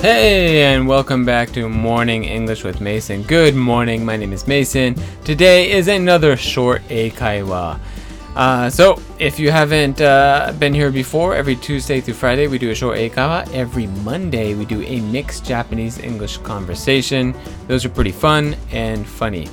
Hey, and welcome back to Morning English with Mason. Good morning, my name is Mason. Today is another short Eikaiwa. Uh, so, if you haven't uh, been here before, every Tuesday through Friday we do a short Eikaiwa. Every Monday we do a mixed Japanese English conversation. Those are pretty fun and funny.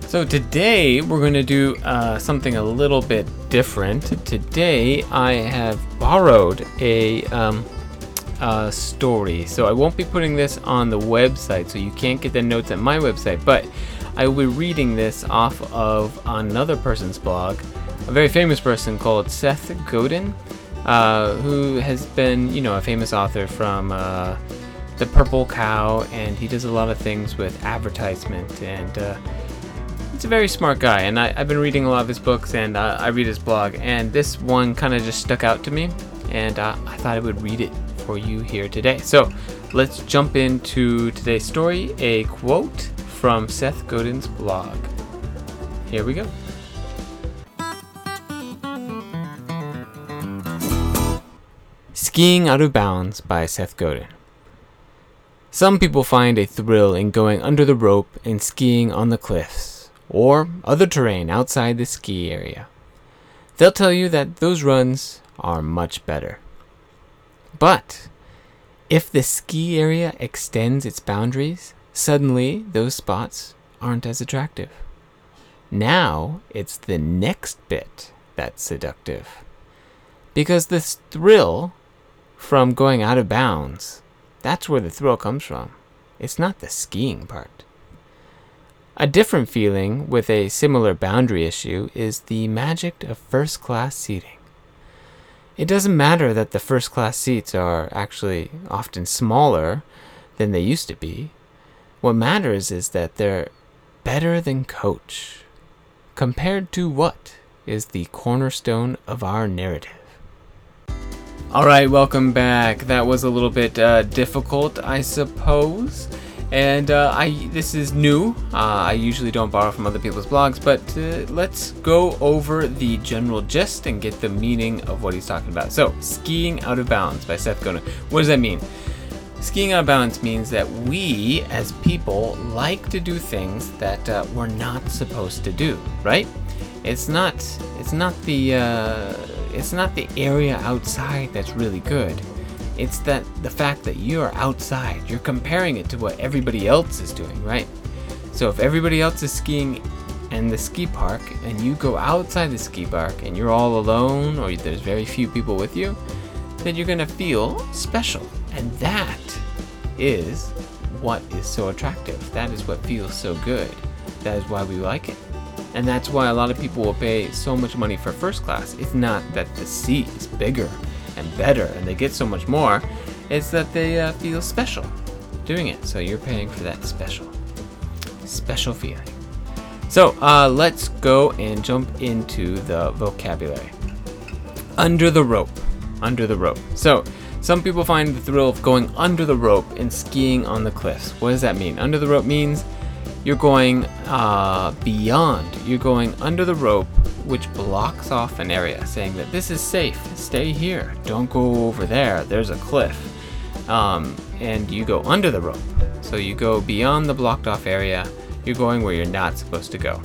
So, today we're going to do uh, something a little bit different. Today I have borrowed a. Um, uh, story. So I won't be putting this on the website, so you can't get the notes at my website, but I will be reading this off of another person's blog, a very famous person called Seth Godin, uh, who has been, you know, a famous author from uh, The Purple Cow, and he does a lot of things with advertisement and. Uh, he's a very smart guy, and I, have been reading a lot of his books, and uh, I read his blog, and this one kind of just stuck out to me, and uh, I thought I would read it for you here today. So let's jump into today's story a quote from Seth Godin's blog. Here we go. Skiing Out of Bounds by Seth Godin. Some people find a thrill in going under the rope and skiing on the cliffs or other terrain outside the ski area. They'll tell you that those runs are much better. But if the ski area extends its boundaries, suddenly those spots aren't as attractive. Now it's the next bit that's seductive. Because this thrill from going out of bounds, that's where the thrill comes from. It's not the skiing part. A different feeling with a similar boundary issue is the magic of first class seating. It doesn't matter that the first class seats are actually often smaller than they used to be. What matters is that they're better than coach. Compared to what is the cornerstone of our narrative? All right, welcome back. That was a little bit uh, difficult, I suppose. And uh, I this is new. Uh, I usually don't borrow from other people's blogs, but uh, let's go over the general gist and get the meaning of what he's talking about. So, skiing out of bounds by Seth Godin. What does that mean? Skiing out of bounds means that we, as people, like to do things that uh, we're not supposed to do. Right? It's not. It's not the. Uh, it's not the area outside that's really good it's that the fact that you're outside, you're comparing it to what everybody else is doing, right? So if everybody else is skiing in the ski park and you go outside the ski park and you're all alone or there's very few people with you, then you're going to feel special. And that is what is so attractive. That is what feels so good. That is why we like it. And that's why a lot of people will pay so much money for first class. It's not that the seat is bigger and better and they get so much more, is that they uh, feel special doing it. So you're paying for that special, special feeling. So uh, let's go and jump into the vocabulary. Under the rope. Under the rope. So some people find the thrill of going under the rope and skiing on the cliffs. What does that mean? Under the rope means you're going uh, beyond. You're going under the rope which blocks off an area, saying that this is safe, stay here, don't go over there, there's a cliff. Um, and you go under the rope. So you go beyond the blocked off area, you're going where you're not supposed to go.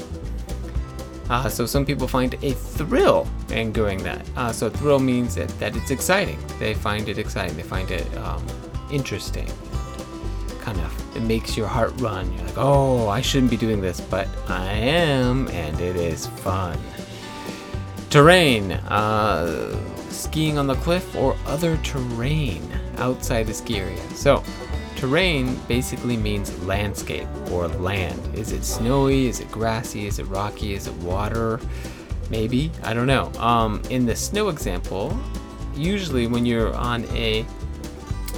Uh, so some people find a thrill in doing that. Uh, so thrill means that, that it's exciting. They find it exciting. They find it um, interesting. Kind of, it makes your heart run. You're like, oh, I shouldn't be doing this, but I am, and it is fun. Terrain, uh, skiing on the cliff or other terrain outside the ski area. So, terrain basically means landscape or land. Is it snowy? Is it grassy? Is it rocky? Is it water? Maybe. I don't know. Um, in the snow example, usually when you're on a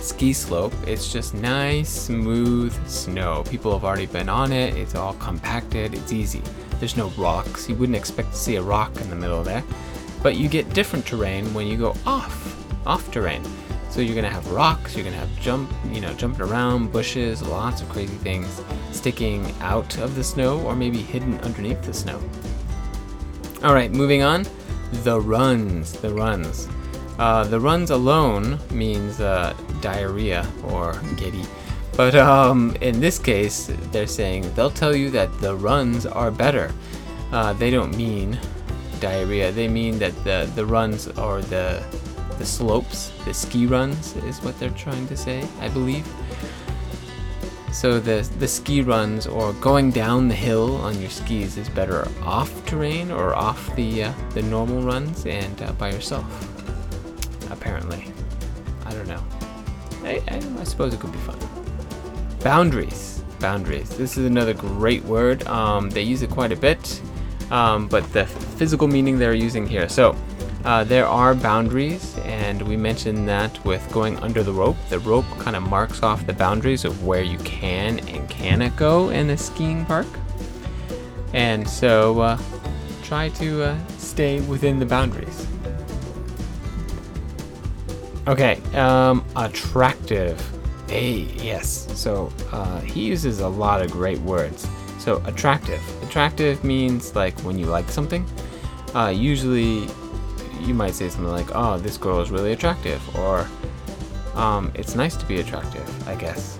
ski slope, it's just nice, smooth snow. People have already been on it, it's all compacted, it's easy. There's no rocks. You wouldn't expect to see a rock in the middle there. But you get different terrain when you go off, off terrain. So you're gonna have rocks, you're gonna have jump, you know, jumping around, bushes, lots of crazy things sticking out of the snow or maybe hidden underneath the snow. All right, moving on. The runs, the runs. Uh, the runs alone means uh, diarrhea or giddy. But um, in this case, they're saying they'll tell you that the runs are better. Uh, they don't mean diarrhea. They mean that the the runs or the the slopes, the ski runs, is what they're trying to say, I believe. So the the ski runs or going down the hill on your skis is better off terrain or off the uh, the normal runs and uh, by yourself. I, suppose it could be fun. Boundaries, boundaries. This is another great word. Um, they use it quite a bit, um, but the physical meaning they're using here. So uh, there are boundaries, and we mentioned that with going under the rope. The rope kind of marks off the boundaries of where you can and cannot go in a skiing park. And so uh, try to uh, stay within the boundaries. Okay, um, attractive. Hey, yes. So uh, he uses a lot of great words. So attractive. Attractive means like when you like something. Uh, usually you might say something like, "Oh, this girl is really attractive," or um, "It's nice to be attractive," I guess,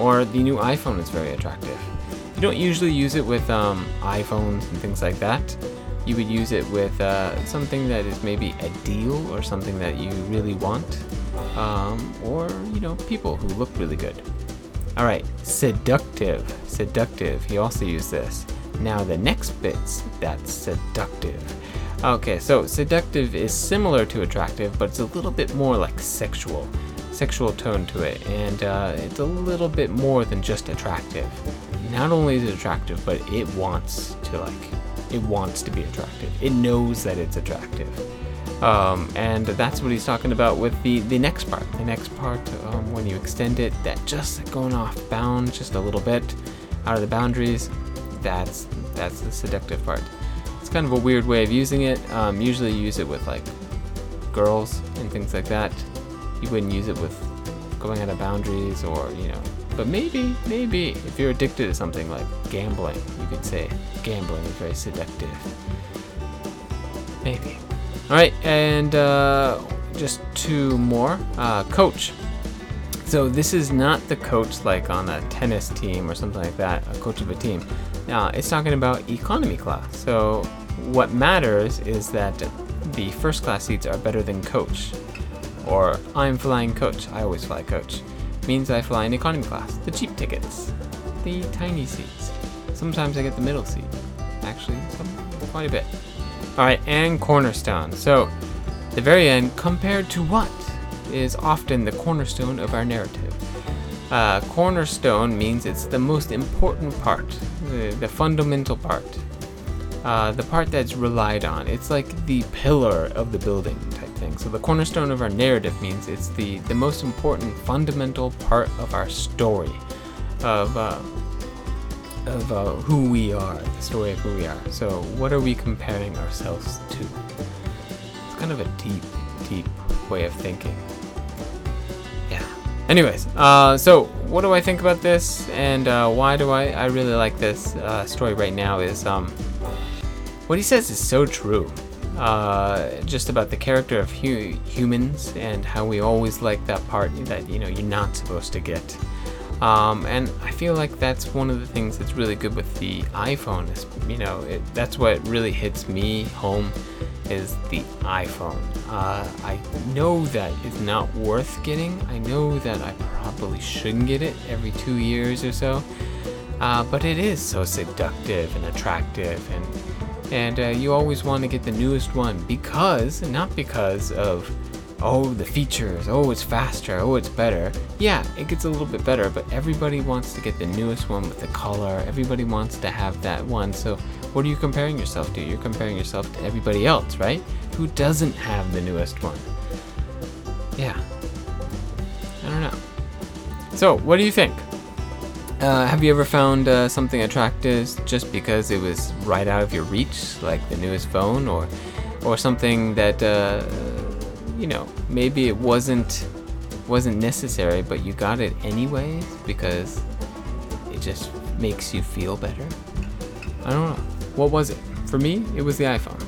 or "The new iPhone is very attractive." You don't usually use it with um, iPhones and things like that. You would use it with uh, something that is maybe a deal or something that you really want, um, or you know, people who look really good. All right, seductive. Seductive. He also used this. Now the next bit's that's seductive. Okay, so seductive is similar to attractive, but it's a little bit more like sexual, sexual tone to it, and uh, it's a little bit more than just attractive. Not only is it attractive, but it wants to like, it wants to be attractive. It knows that it's attractive, um, and that's what he's talking about with the the next part. The next part, um, when you extend it, that just going off bounds just a little bit out of the boundaries, that's that's the seductive part. It's kind of a weird way of using it. Um, usually you use it with like girls and things like that. You wouldn't use it with going out of boundaries or, you know, but maybe, maybe if you're addicted to something like gambling, you could say gambling is very seductive. Maybe. All right, and uh, just two more. Uh, coach. So this is not the coach like on a tennis team or something like that, a coach of a team. Now, it's talking about economy class. So what matters is that the first class seats are better than coach. Or I'm flying coach. I always fly coach. Means I fly in economy class. The cheap tickets. The tiny seats. Sometimes I get the middle seat. Actually, some, quite a bit. Alright, and cornerstone. So, the very end, compared to what, is often the cornerstone of our narrative. Uh, cornerstone means it's the most important part, the, the fundamental part, uh, the part that's relied on. It's like the pillar of the building So the cornerstone of our narrative means it's the, the most important fundamental part of our story, of uh, of uh, who we are, the story of who we are. So what are we comparing ourselves to? It's kind of a deep, deep way of thinking. Yeah. Anyways, uh, so what do I think about this, and uh, why do I I really like this uh, story right now? Is um what he says is so true. Uh, just about the character of hu- humans and how we always like that part that you know you're not supposed to get. Um, and I feel like that's one of the things that's really good with the iPhone. Is you know it, that's what really hits me home is the iPhone. Uh, I know that it's not worth getting. I know that I probably shouldn't get it every two years or so. Uh, but it is so seductive and attractive and and uh, you always want to get the newest one because not because of oh the features oh it's faster oh it's better. Yeah it gets a little bit better but everybody wants to get the newest one with the color. Everybody wants to have that one. So what are you comparing yourself to? You're comparing yourself to everybody else right? Who doesn't have the newest one? Yeah. I don't know. So what do you think uh, have you ever found uh, something attractive just because it was right out of your reach, like the newest phone, or or something that uh, you know maybe it wasn't wasn't necessary, but you got it anyways because it just makes you feel better? I don't know. What was it? For me, it was the iPhone.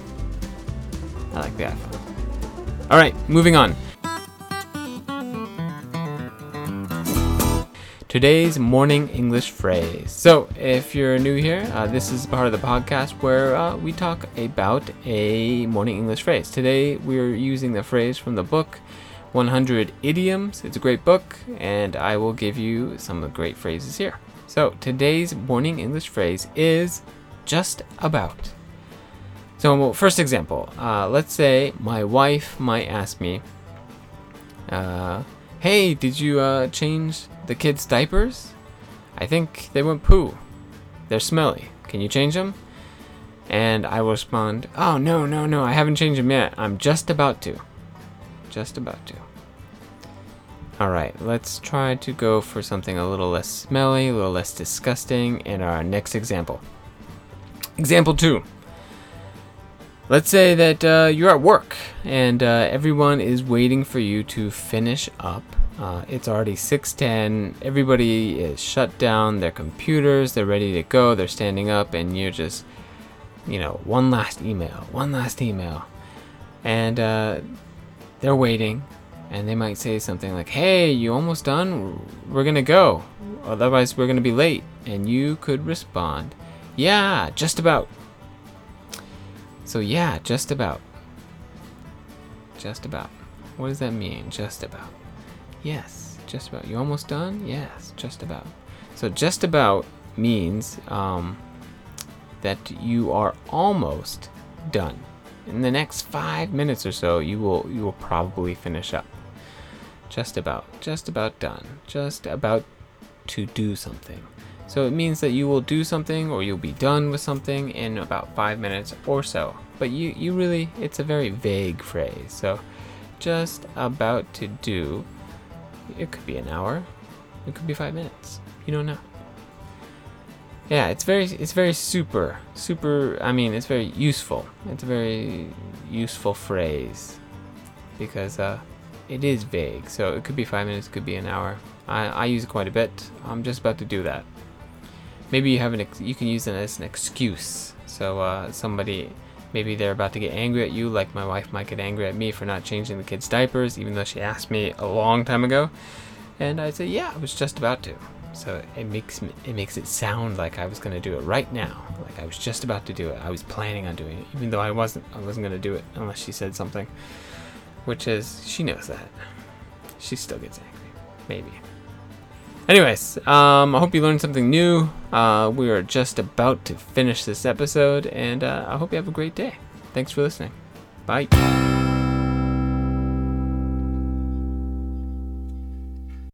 I like the iPhone. All right, moving on. Today's morning English phrase. So, if you're new here, uh, this is part of the podcast where uh, we talk about a morning English phrase. Today, we're using the phrase from the book 100 Idioms. It's a great book, and I will give you some of the great phrases here. So, today's morning English phrase is just about. So, first example, uh, let's say my wife might ask me, uh, Hey, did you uh, change the kids' diapers? I think they went poo. They're smelly. Can you change them? And I will respond, Oh, no, no, no, I haven't changed them yet. I'm just about to. Just about to. Alright, let's try to go for something a little less smelly, a little less disgusting in our next example. Example 2. Let's say that uh, you're at work and uh, everyone is waiting for you to finish up. Uh, it's already 6:10. Everybody is shut down their computers. They're ready to go. They're standing up, and you're just, you know, one last email, one last email, and uh, they're waiting, and they might say something like, "Hey, you almost done? We're gonna go. Otherwise, we're gonna be late." And you could respond, "Yeah, just about." So, yeah, just about. Just about. What does that mean? Just about. Yes, just about. You almost done? Yes, just about. So, just about means um, that you are almost done. In the next five minutes or so, you will you will probably finish up. Just about. Just about done. Just about to do something. So it means that you will do something or you'll be done with something in about five minutes or so. But you, you really, it's a very vague phrase. So just about to do, it could be an hour, it could be five minutes. You don't know. Yeah, it's very, it's very super, super. I mean, it's very useful. It's a very useful phrase because uh, it is vague. So it could be five minutes, it could be an hour. I, I use it quite a bit. I'm just about to do that maybe you have an you can use it as an excuse. So uh, somebody maybe they're about to get angry at you, like my wife might get angry at me for not changing the kids' diapers, even though she asked me a long time ago. And I say, yeah, I was just about to. So it makes me, it makes it sound like I was gonna do it right now, like I was just about to do it. I was planning on doing it, even though I wasn't. I wasn't gonna do it unless she said something, which is she knows that. She still gets angry, maybe. Anyways, um, I hope you learned something new. Uh, we are just about to finish this episode, and uh, I hope you have a great day. Thanks for listening. Bye.